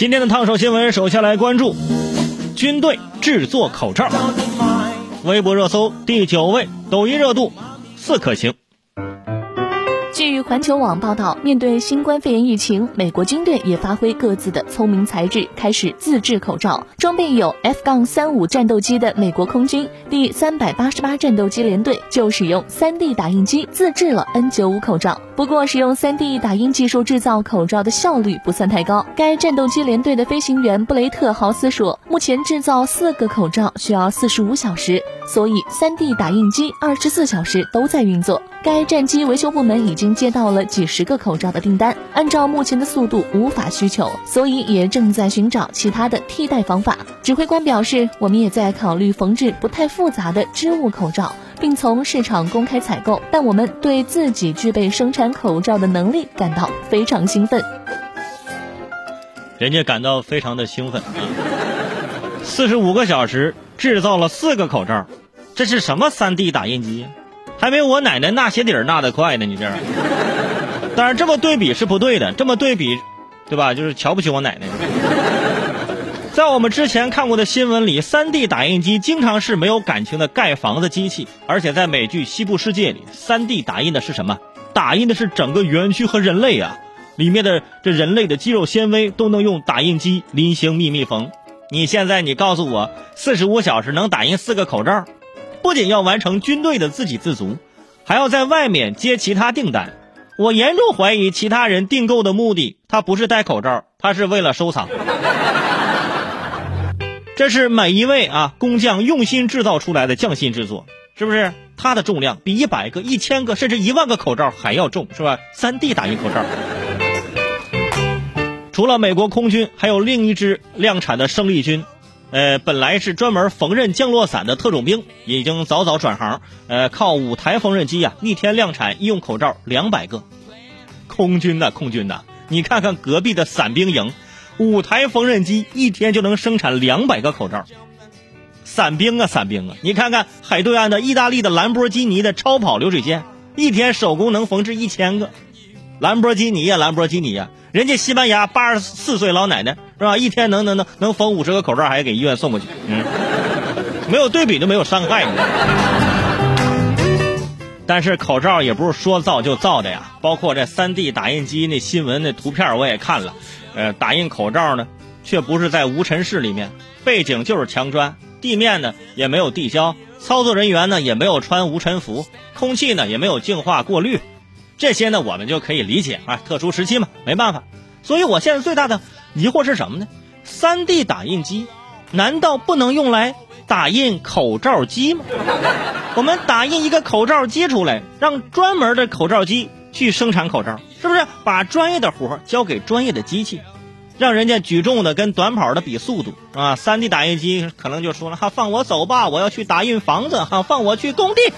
今天的烫手新闻，首先来关注军队制作口罩。微博热搜第九位，抖音热度四颗星。环球网报道，面对新冠肺炎疫情，美国军队也发挥各自的聪明才智，开始自制口罩。装备有 F- 杠三五战斗机的美国空军第三百八十八战斗机联队就使用 3D 打印机自制了 N95 口罩。不过，使用 3D 打印技术制造口罩的效率不算太高。该战斗机联队的飞行员布雷特豪斯说，目前制造四个口罩需要四十五小时，所以 3D 打印机二十四小时都在运作。该战机维修部门已经到了几十个口罩的订单，按照目前的速度无法需求，所以也正在寻找其他的替代方法。指挥官表示，我们也在考虑缝制不太复杂的织物口罩，并从市场公开采购。但我们对自己具备生产口罩的能力感到非常兴奋。人家感到非常的兴奋！四十五个小时制造了四个口罩，这是什么三 D 打印机？还没我奶奶纳鞋底儿纳的快呢，你这。当然，这么对比是不对的，这么对比，对吧？就是瞧不起我奶奶。在我们之前看过的新闻里，3D 打印机经常是没有感情的盖房子机器，而且在美剧《西部世界》里，3D 打印的是什么？打印的是整个园区和人类啊！里面的这人类的肌肉纤维都能用打印机临行密密缝。你现在你告诉我，四十五小时能打印四个口罩？不仅要完成军队的自给自足，还要在外面接其他订单。我严重怀疑其他人订购的目的，他不是戴口罩，他是为了收藏。这是每一位啊工匠用心制造出来的匠心之作，是不是？它的重量比一百个、一千个甚至一万个口罩还要重，是吧？3D 打印口罩。除了美国空军，还有另一支量产的胜利军。呃，本来是专门缝纫降落伞的特种兵，已经早早转行，呃，靠五台缝纫机啊，一天量产医用口罩两百个。空军呐，空军呐，你看看隔壁的伞兵营，五台缝纫机一天就能生产两百个口罩。伞兵啊，伞兵啊，你看看海对岸的意大利的兰博基尼的超跑流水线，一天手工能缝制一千个。兰博基尼呀，兰博基尼呀，人家西班牙八十四岁老奶奶是吧？一天能能能能缝五十个口罩，还给医院送过去。嗯，没有对比就没有伤害，但是口罩也不是说造就造的呀，包括这 3D 打印机那新闻那图片我也看了，呃，打印口罩呢，却不是在无尘室里面，背景就是墙砖，地面呢也没有地胶，操作人员呢也没有穿无尘服，空气呢也没有净化过滤。这些呢，我们就可以理解啊，特殊时期嘛，没办法。所以我现在最大的疑惑是什么呢？3D 打印机难道不能用来打印口罩机吗？我们打印一个口罩机出来，让专门的口罩机去生产口罩，是不是？把专业的活交给专业的机器，让人家举重的跟短跑的比速度啊！3D 打印机可能就说了哈，放我走吧，我要去打印房子哈，放我去工地。